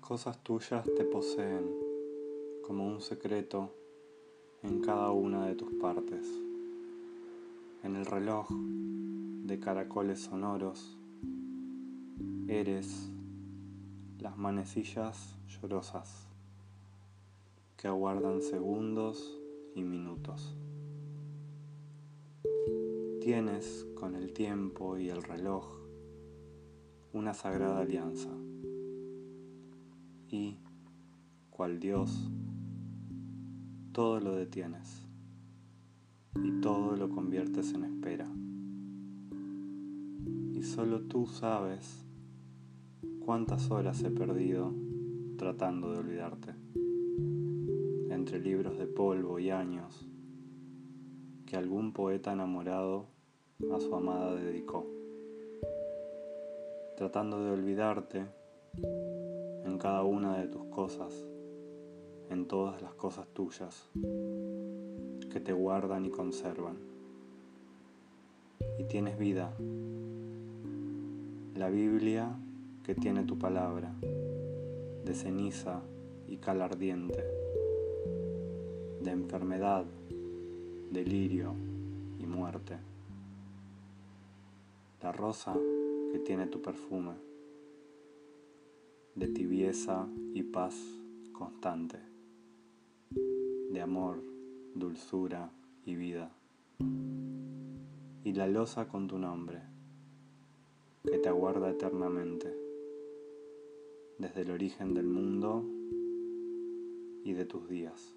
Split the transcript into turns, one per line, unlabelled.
cosas tuyas te poseen como un secreto en cada una de tus partes. En el reloj de caracoles sonoros eres las manecillas llorosas que aguardan segundos y minutos. Tienes con el tiempo y el reloj una sagrada alianza y, cual Dios, todo lo detienes y todo lo conviertes en espera. Y solo tú sabes cuántas horas he perdido tratando de olvidarte, entre libros de polvo y años que algún poeta enamorado a su amada dedicó, tratando de olvidarte en cada una de tus cosas, en todas las cosas tuyas que te guardan y conservan. Y tienes vida, la Biblia que tiene tu palabra, de ceniza y cal ardiente, de enfermedad, delirio y muerte, la rosa que tiene tu perfume de tibieza y paz constante, de amor, dulzura y vida, y la losa con tu nombre, que te aguarda eternamente, desde el origen del mundo y de tus días.